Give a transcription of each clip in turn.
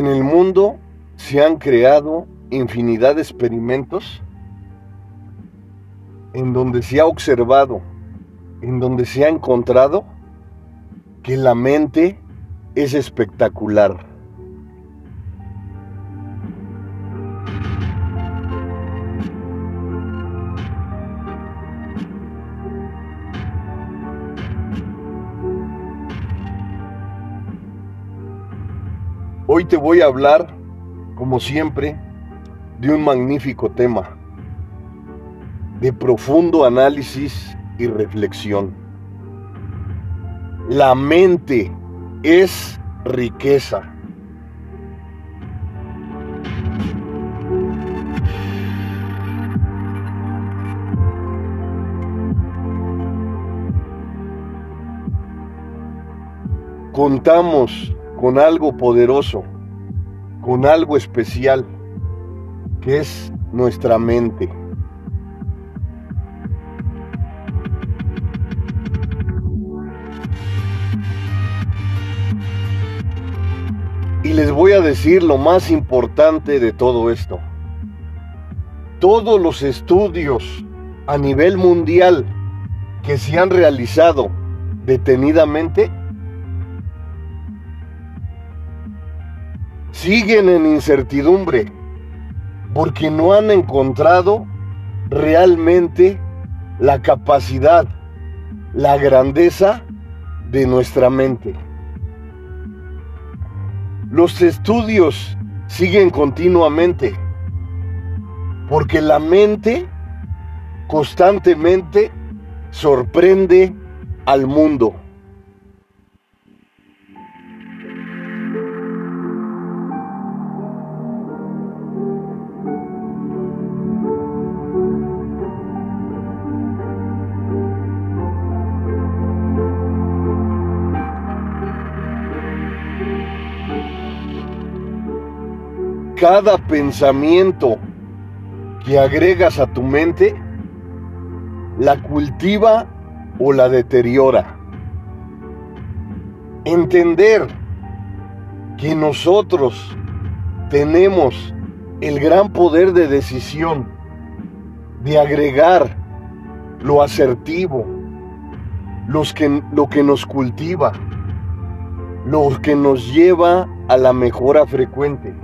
En el mundo se han creado infinidad de experimentos en donde se ha observado, en donde se ha encontrado que la mente es espectacular. Voy a hablar, como siempre, de un magnífico tema, de profundo análisis y reflexión. La mente es riqueza. Contamos con algo poderoso, con algo especial, que es nuestra mente. Y les voy a decir lo más importante de todo esto. Todos los estudios a nivel mundial que se han realizado detenidamente siguen en incertidumbre porque no han encontrado realmente la capacidad, la grandeza de nuestra mente. Los estudios siguen continuamente porque la mente constantemente sorprende al mundo. Cada pensamiento que agregas a tu mente la cultiva o la deteriora. Entender que nosotros tenemos el gran poder de decisión de agregar lo asertivo, los que, lo que nos cultiva, lo que nos lleva a la mejora frecuente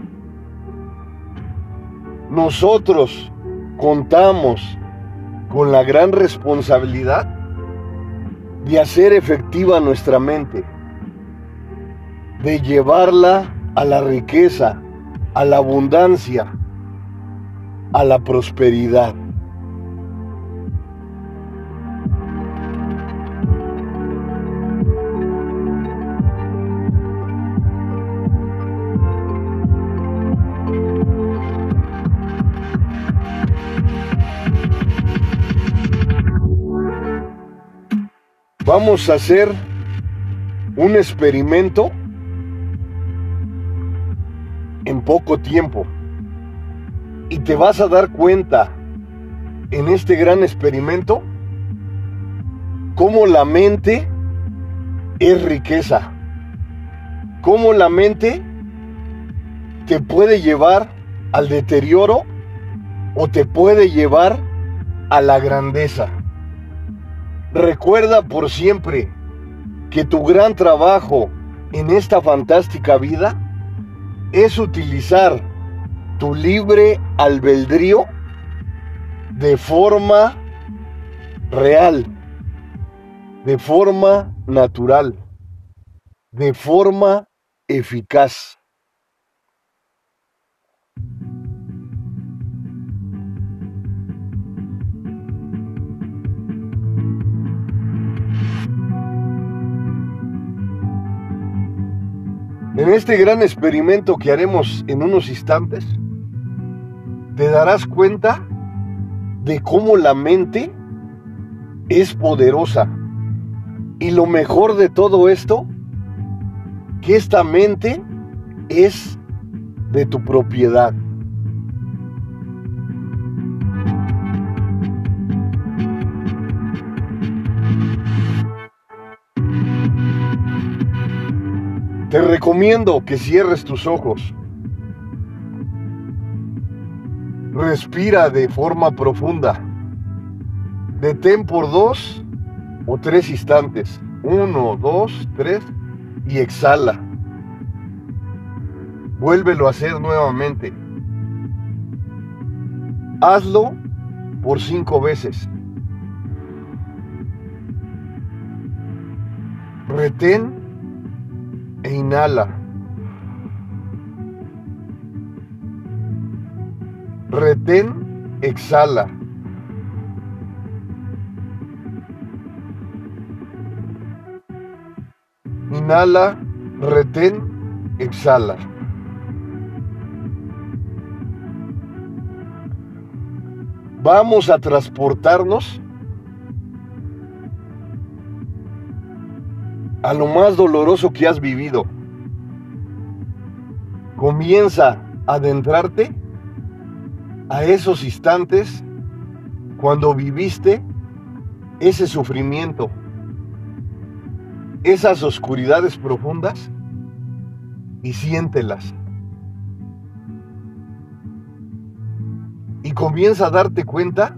nosotros contamos con la gran responsabilidad de hacer efectiva nuestra mente, de llevarla a la riqueza, a la abundancia, a la prosperidad. Vamos a hacer un experimento en poco tiempo. Y te vas a dar cuenta en este gran experimento cómo la mente es riqueza. Cómo la mente te puede llevar al deterioro o te puede llevar a la grandeza. Recuerda por siempre que tu gran trabajo en esta fantástica vida es utilizar tu libre albedrío de forma real, de forma natural, de forma eficaz. En este gran experimento que haremos en unos instantes, te darás cuenta de cómo la mente es poderosa. Y lo mejor de todo esto, que esta mente es de tu propiedad. Te recomiendo que cierres tus ojos. Respira de forma profunda. Detén por dos o tres instantes. Uno, dos, tres. Y exhala. Vuélvelo a hacer nuevamente. Hazlo por cinco veces. Retén e inhala. Retén, exhala. Inhala, retén, exhala. Vamos a transportarnos a lo más doloroso que has vivido. Comienza a adentrarte a esos instantes cuando viviste ese sufrimiento, esas oscuridades profundas y siéntelas. Y comienza a darte cuenta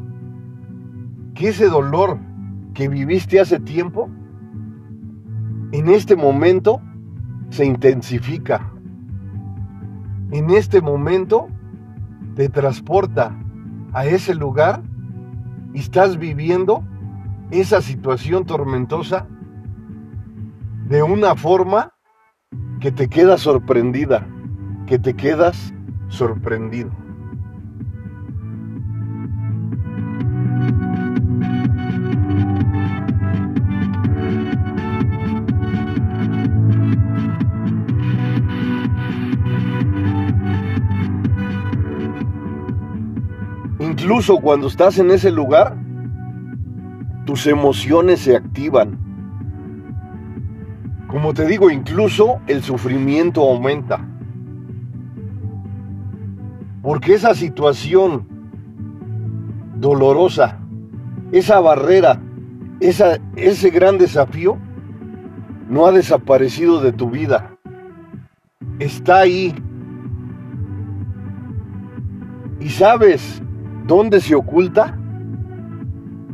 que ese dolor que viviste hace tiempo, en este momento se intensifica. En este momento te transporta a ese lugar y estás viviendo esa situación tormentosa de una forma que te queda sorprendida, que te quedas sorprendido. Incluso cuando estás en ese lugar, tus emociones se activan. Como te digo, incluso el sufrimiento aumenta. Porque esa situación dolorosa, esa barrera, esa, ese gran desafío, no ha desaparecido de tu vida. Está ahí. Y sabes ¿Dónde se oculta?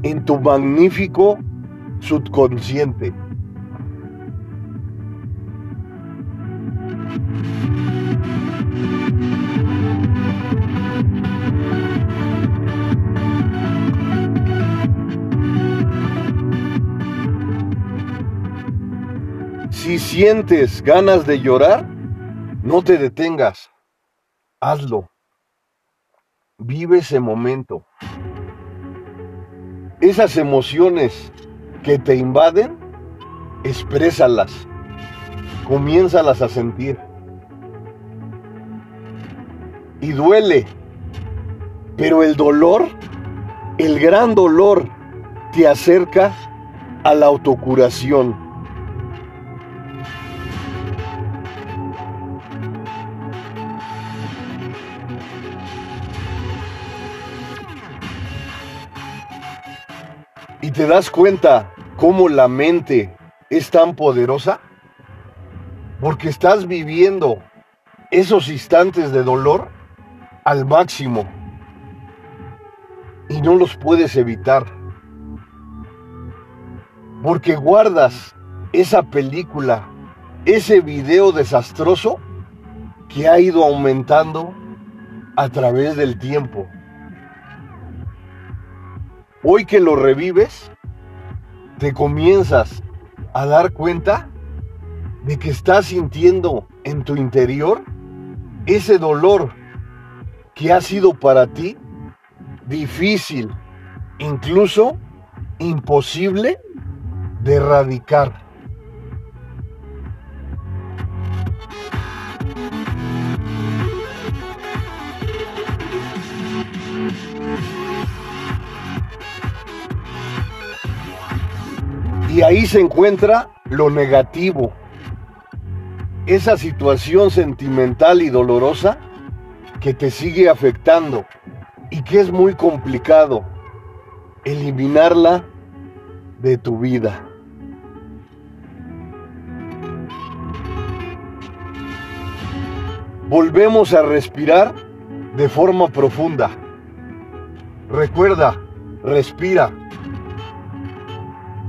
En tu magnífico subconsciente. Si sientes ganas de llorar, no te detengas. Hazlo. Vive ese momento. Esas emociones que te invaden, exprésalas. Comiénzalas a sentir. Y duele. Pero el dolor, el gran dolor, te acerca a la autocuración. Te das cuenta cómo la mente es tan poderosa, porque estás viviendo esos instantes de dolor al máximo y no los puedes evitar, porque guardas esa película, ese video desastroso que ha ido aumentando a través del tiempo. Hoy que lo revives, te comienzas a dar cuenta de que estás sintiendo en tu interior ese dolor que ha sido para ti difícil, incluso imposible de erradicar. Y ahí se encuentra lo negativo, esa situación sentimental y dolorosa que te sigue afectando y que es muy complicado eliminarla de tu vida. volvemos a respirar de forma profunda. Recuerda, respira.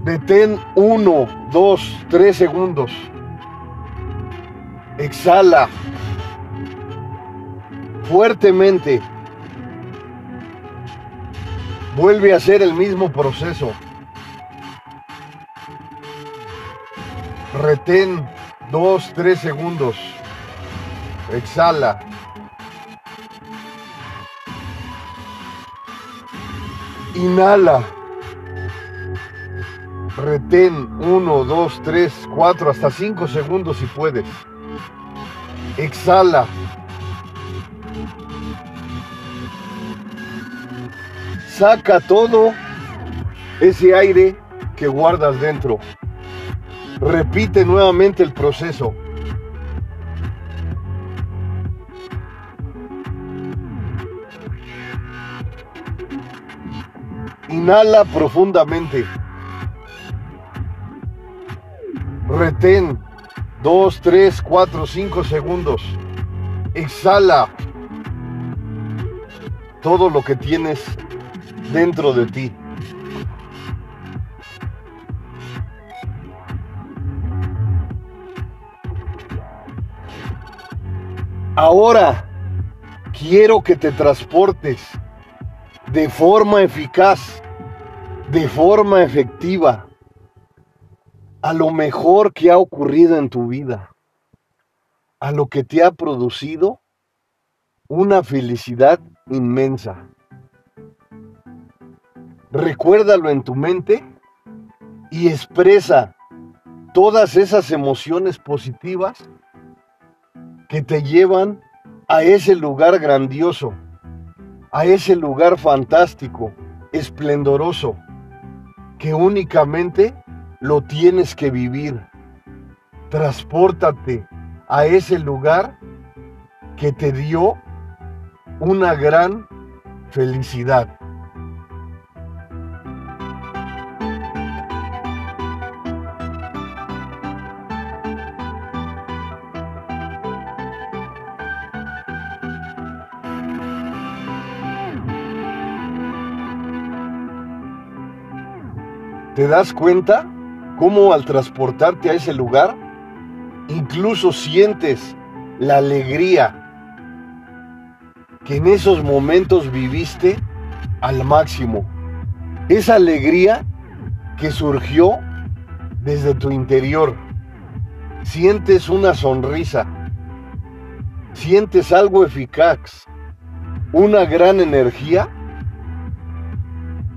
Detén uno, dos, tres segundos. Exhala fuertemente. Vuelve a hacer el mismo proceso. Retén dos, tres segundos. Exhala. Inhala. Retén uno, dos, tres, cuatro, hasta cinco segundos si puedes. Exhala. Saca todo ese aire que guardas dentro. Repite nuevamente el proceso. Inhala profundamente. Retén 2, 3, 4, 5 segundos. Exhala todo lo que tienes dentro de ti. Ahora quiero que te transportes de forma eficaz, de forma efectiva, a lo mejor que ha ocurrido en tu vida, a lo que te ha producido una felicidad inmensa. Recuérdalo en tu mente y expresa todas esas emociones positivas que te llevan a ese lugar grandioso, a ese lugar fantástico, esplendoroso, que únicamente lo tienes que vivir. Transpórtate a ese lugar que te dio una gran felicidad. ¿Te das cuenta cómo al transportarte a ese lugar, incluso sientes la alegría que en esos momentos viviste al máximo? Esa alegría que surgió desde tu interior. Sientes una sonrisa, sientes algo eficaz, una gran energía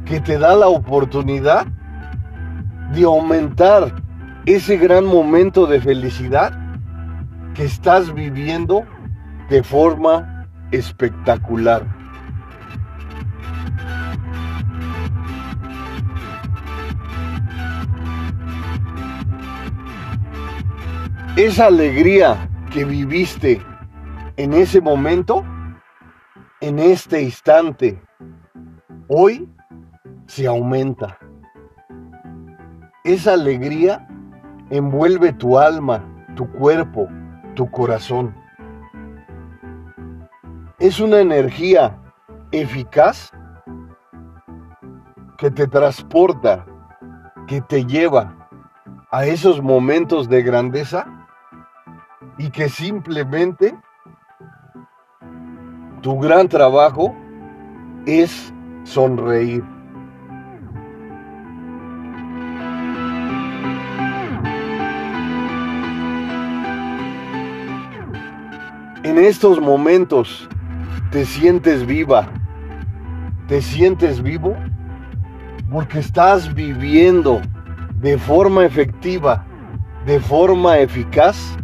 que te da la oportunidad de aumentar ese gran momento de felicidad que estás viviendo de forma espectacular. Esa alegría que viviste en ese momento, en este instante, hoy se aumenta. Esa alegría envuelve tu alma, tu cuerpo, tu corazón. Es una energía eficaz que te transporta, que te lleva a esos momentos de grandeza y que simplemente tu gran trabajo es sonreír. En estos momentos te sientes viva, te sientes vivo porque estás viviendo de forma efectiva, de forma eficaz,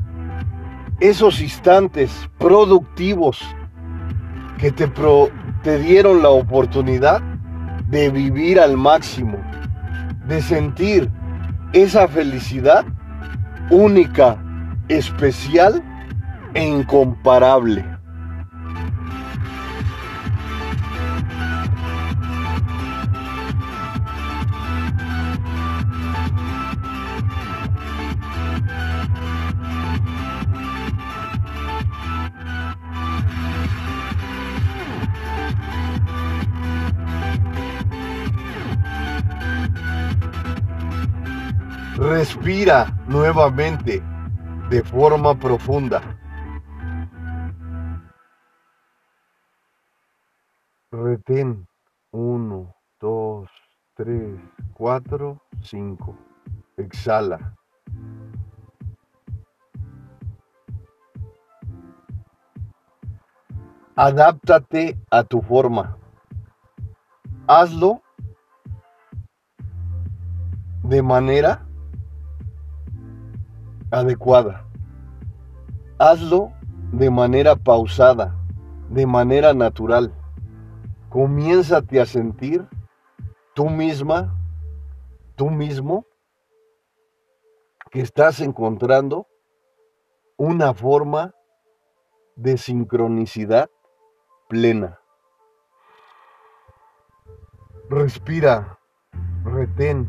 esos instantes productivos que te, te dieron la oportunidad de vivir al máximo, de sentir esa felicidad única, especial incomparable. Respira nuevamente de forma profunda. Retén. Uno, dos, tres, cuatro, cinco. Exhala. Adáptate a tu forma. Hazlo de manera adecuada. Hazlo de manera pausada, de manera natural. Comiénzate a sentir tú misma, tú mismo, que estás encontrando una forma de sincronicidad plena. Respira, retén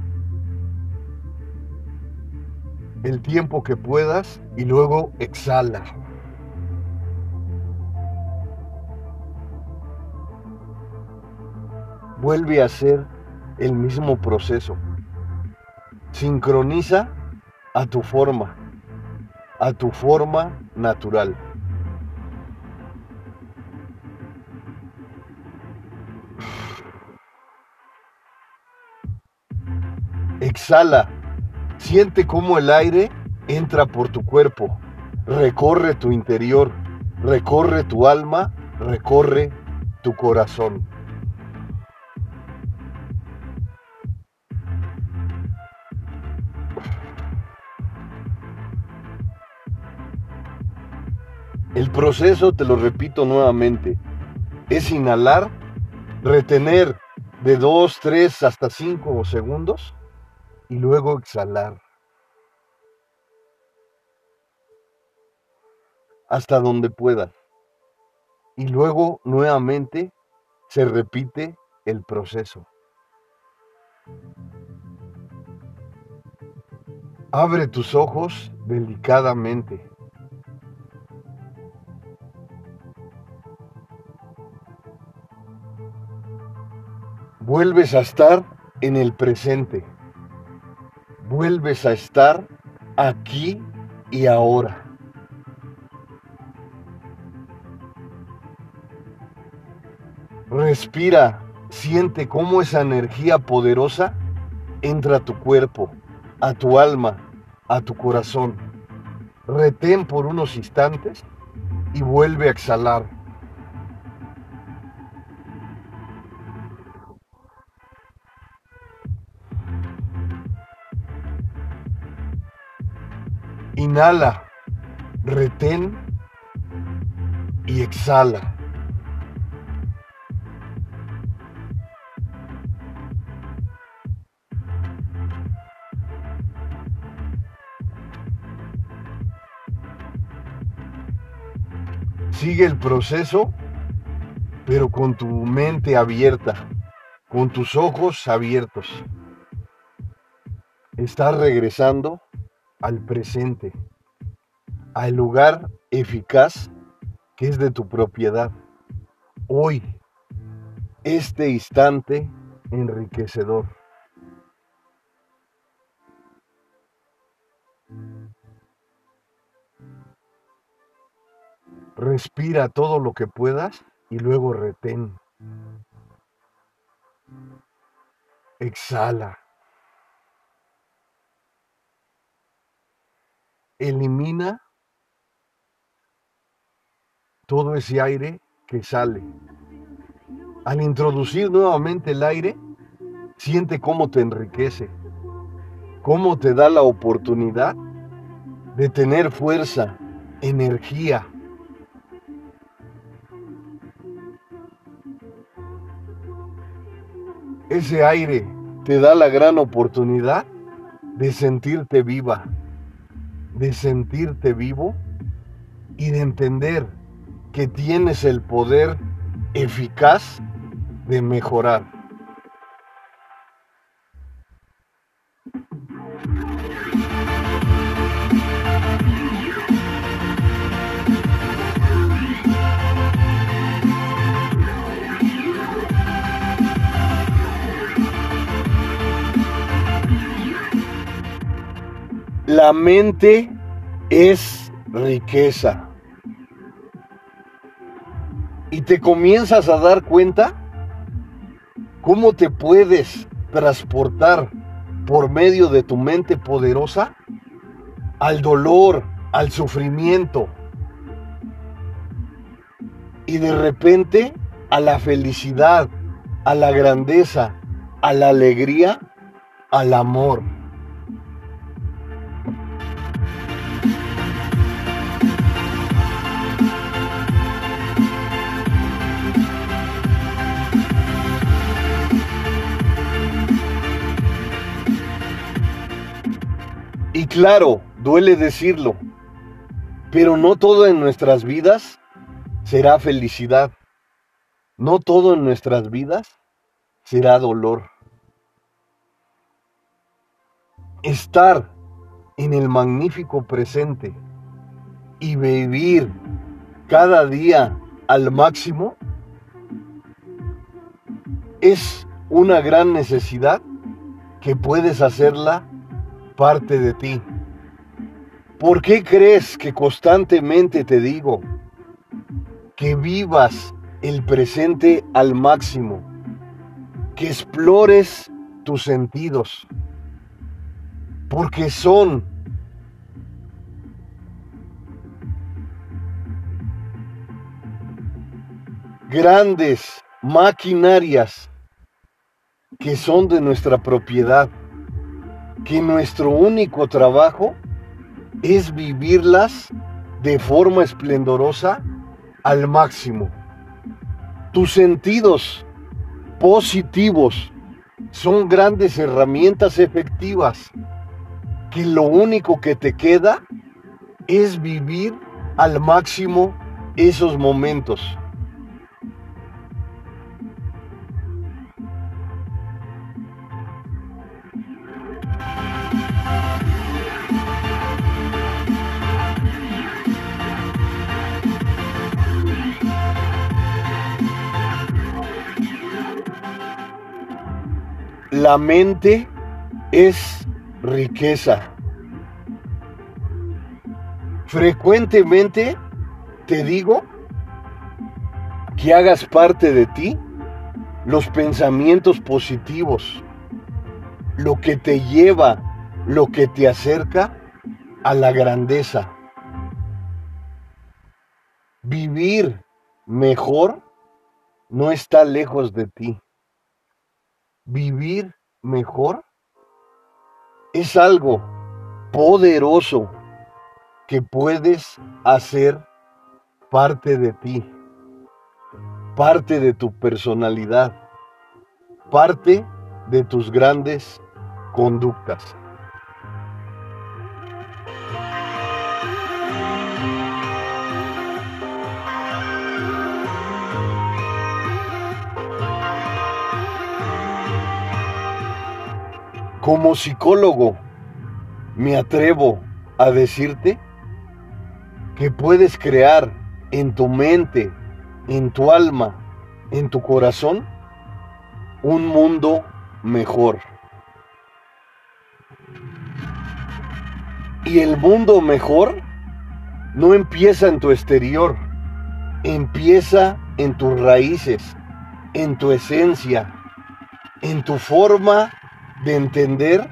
el tiempo que puedas y luego exhala. Vuelve a hacer el mismo proceso. Sincroniza a tu forma, a tu forma natural. Exhala. Siente cómo el aire entra por tu cuerpo, recorre tu interior, recorre tu alma, recorre tu corazón. Proceso, te lo repito nuevamente, es inhalar, retener de 2, 3 hasta 5 segundos y luego exhalar. Hasta donde pueda. Y luego nuevamente se repite el proceso. Abre tus ojos delicadamente. Vuelves a estar en el presente vuelves a estar aquí y ahora. Respira, siente cómo esa energía poderosa entra a tu cuerpo, a tu alma, a tu corazón. Retén por unos instantes y vuelve a exhalar. Inhala, retén y exhala. Sigue el proceso, pero con tu mente abierta, con tus ojos abiertos. Estás regresando al presente, al lugar eficaz que es de tu propiedad. Hoy, este instante enriquecedor. Respira todo lo que puedas y luego retén. Exhala. Elimina todo ese aire que sale. Al introducir nuevamente el aire, siente cómo te enriquece, cómo te da la oportunidad de tener fuerza, energía. Ese aire te da la gran oportunidad de sentirte viva, de sentirte vivo y de entender que tienes el poder eficaz de mejorar. La mente es riqueza. Y te comienzas a dar cuenta cómo te puedes transportar por medio de tu mente poderosa al dolor, al sufrimiento. Y de repente a la felicidad, a la grandeza, a la alegría, al amor. Y claro, duele decirlo, pero no todo en nuestras vidas será felicidad. No todo en nuestras vidas será dolor. Estar en el magnífico presente y vivir cada día al máximo es una gran necesidad que puedes hacerla parte de ti. ¿Por qué crees que constantemente te digo que vivas el presente al máximo, que explores tus sentidos, porque son grandes maquinarias que son de nuestra propiedad que nuestro único trabajo es vivirlas de forma esplendorosa al máximo. Tus sentidos positivos son grandes herramientas efectivas que lo único que te queda es vivir al máximo esos momentos. La mente es riqueza. Frecuentemente te digo que hagas parte de ti los pensamientos positivos, lo que te lleva, lo que te acerca a la grandeza. Vivir mejor no está lejos de ti vivir mejor es algo poderoso que puedes hacer parte de ti, parte de tu personalidad, parte de tus grandes conductas. Como psicólogo, me atrevo a decirte que puedes crear en tu mente, en tu alma, en tu corazón, un mundo mejor. Y el mundo mejor no empieza en tu exterior, empieza en tus raíces, en tu esencia, en tu forma de entender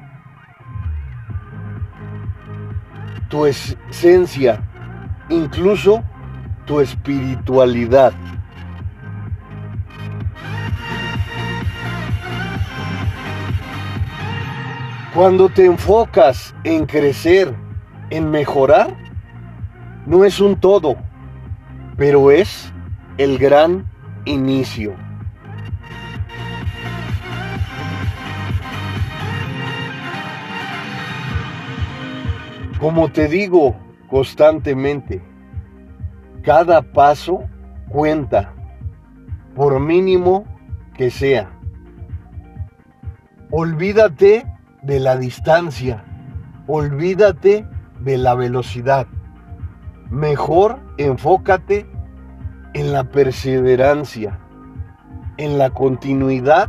tu esencia, incluso tu espiritualidad. Cuando te enfocas en crecer, en mejorar, no es un todo, pero es el gran inicio. Como te digo constantemente, cada paso cuenta, por mínimo que sea. Olvídate de la distancia, olvídate de la velocidad. Mejor enfócate en la perseverancia, en la continuidad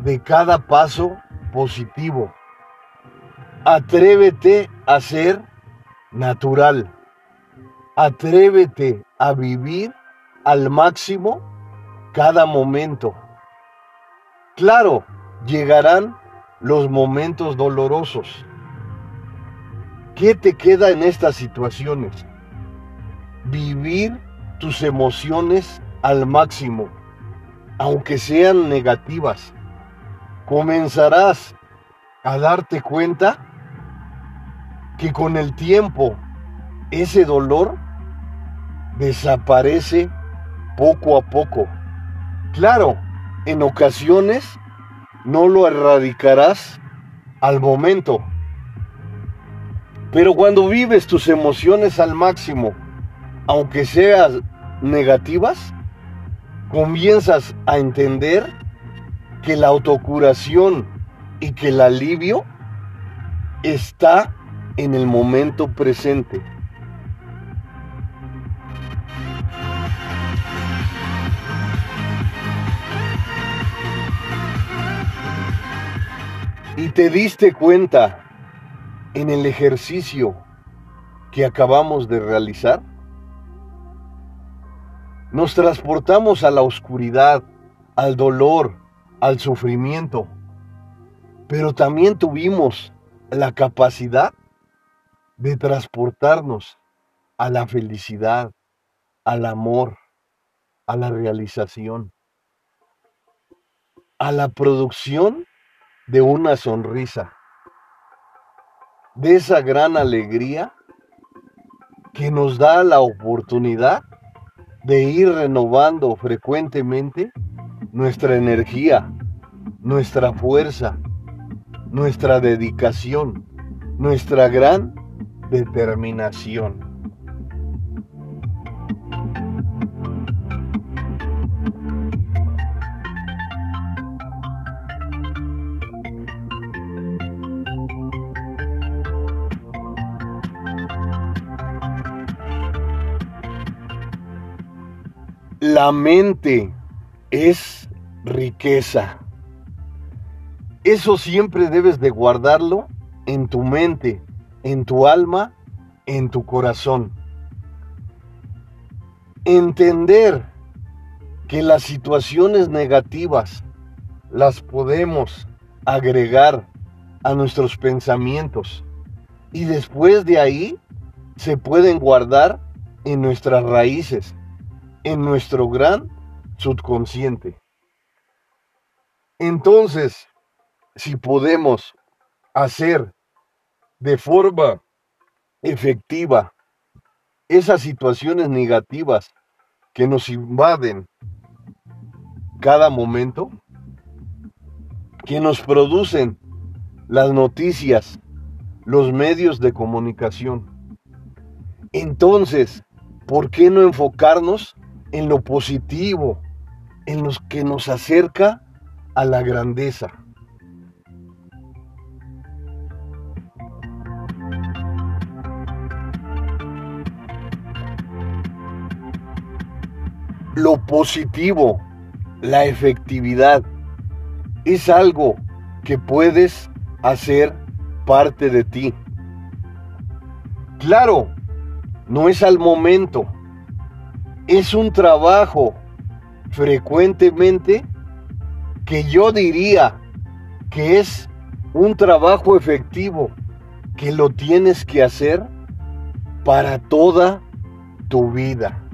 de cada paso positivo Atrévete a ser natural. Atrévete a vivir al máximo cada momento. Claro, llegarán los momentos dolorosos. ¿Qué te queda en estas situaciones? Vivir tus emociones al máximo, aunque sean negativas. Comenzarás a darte cuenta que con el tiempo ese dolor desaparece poco a poco. Claro, en ocasiones no lo erradicarás al momento, pero cuando vives tus emociones al máximo, aunque sean negativas, comienzas a entender que la autocuración y que el alivio está en el momento presente. Y te diste cuenta en el ejercicio que acabamos de realizar. Nos transportamos a la oscuridad, al dolor, al sufrimiento, pero también tuvimos la capacidad de transportarnos a la felicidad, al amor, a la realización, a la producción de una sonrisa, de esa gran alegría que nos da la oportunidad de ir renovando frecuentemente nuestra energía, nuestra fuerza, nuestra dedicación, nuestra gran determinación. La mente es riqueza. Eso siempre debes de guardarlo en tu mente, en tu alma, en tu corazón. Entender que las situaciones negativas las podemos agregar a nuestros pensamientos y después de ahí se pueden guardar en nuestras raíces, en nuestro gran subconsciente. Entonces, si podemos hacer de forma efectiva esas situaciones negativas que nos invaden cada momento, que nos producen las noticias, los medios de comunicación. Entonces, ¿por qué no enfocarnos en lo positivo, en lo que nos acerca a la grandeza? Lo positivo, la efectividad, es algo que puedes hacer parte de ti. Claro, no es al momento, es un trabajo frecuentemente que yo diría que es un trabajo efectivo que lo tienes que hacer para toda tu vida.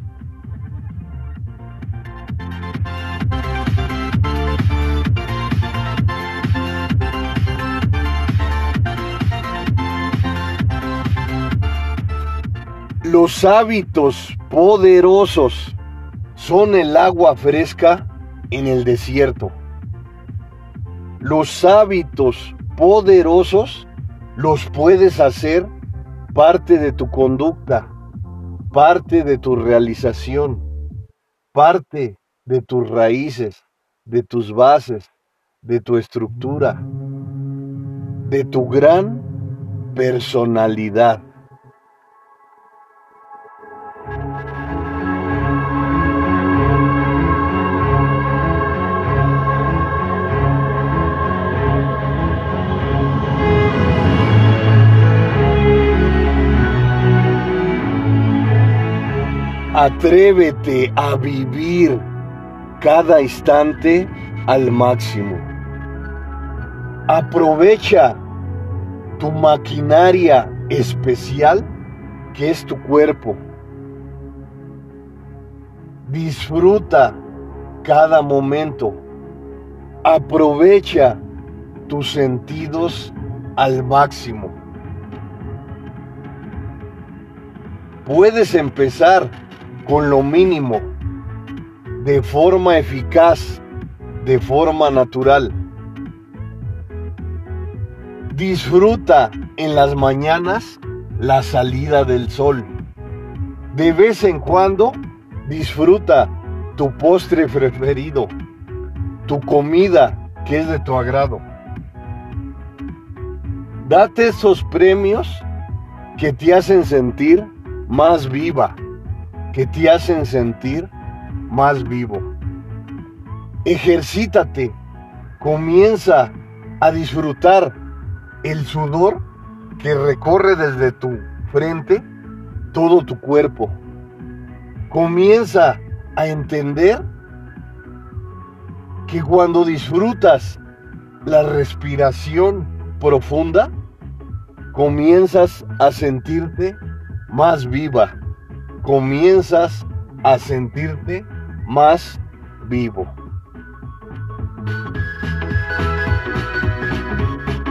Los hábitos poderosos son el agua fresca en el desierto. Los hábitos poderosos los puedes hacer parte de tu conducta, parte de tu realización, parte de tus raíces, de tus bases, de tu estructura, de tu gran personalidad. Atrévete a vivir cada instante al máximo. Aprovecha tu maquinaria especial que es tu cuerpo. Disfruta cada momento. Aprovecha tus sentidos al máximo. Puedes empezar con lo mínimo, de forma eficaz, de forma natural. Disfruta en las mañanas la salida del sol. De vez en cuando disfruta tu postre preferido, tu comida que es de tu agrado. Date esos premios que te hacen sentir más viva, que te hacen sentir más vivo. Ejercítate, comienza a disfrutar el sudor que recorre desde tu frente todo tu cuerpo. Comienza a entender que cuando disfrutas la respiración profunda, comienzas a sentirte más viva, comienzas a sentirte más vivo.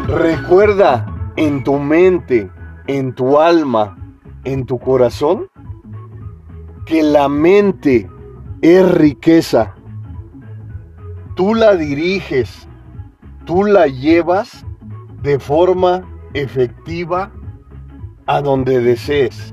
Recuerda en tu mente, en tu alma, en tu corazón, que la mente es riqueza. Tú la diriges, tú la llevas de forma efectiva a donde desees.